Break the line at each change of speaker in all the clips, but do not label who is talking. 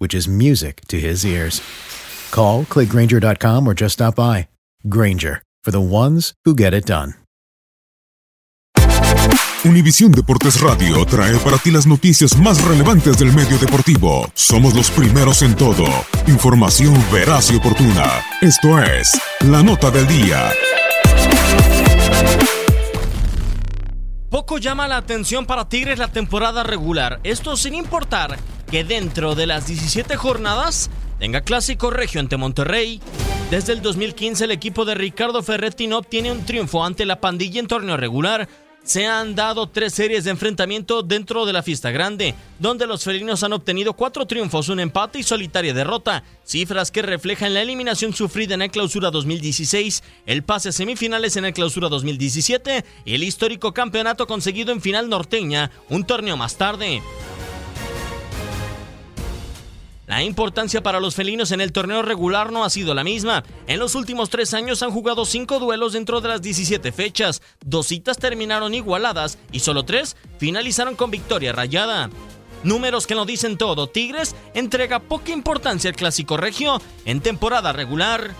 which is music to his ears. Call, clickgranger.com, or just stop by. Granger, for the ones who get it done.
Univisión Deportes Radio trae para ti las noticias más relevantes del medio deportivo. Somos los primeros en todo. Información veraz y oportuna. Esto es La Nota del Día.
Poco llama la atención para Tigres la temporada regular. Esto sin importar que dentro de las 17 jornadas tenga clásico regio ante Monterrey. Desde el 2015 el equipo de Ricardo Ferretti no obtiene un triunfo ante la pandilla en torneo regular. Se han dado tres series de enfrentamiento dentro de la fiesta grande, donde los felinos han obtenido cuatro triunfos, un empate y solitaria derrota, cifras que reflejan la eliminación sufrida en el clausura 2016, el pase a semifinales en el clausura 2017 y el histórico campeonato conseguido en final norteña, un torneo más tarde. La importancia para los felinos en el torneo regular no ha sido la misma. En los últimos tres años han jugado cinco duelos dentro de las 17 fechas. Dos citas terminaron igualadas y solo tres finalizaron con victoria rayada. Números que lo dicen todo. Tigres entrega poca importancia al clásico regio en temporada regular.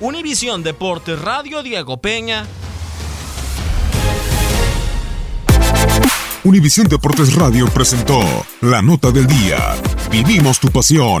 Univisión Deportes Radio Diego Peña.
Univisión Deportes Radio presentó La Nota del Día. Vivimos tu pasión.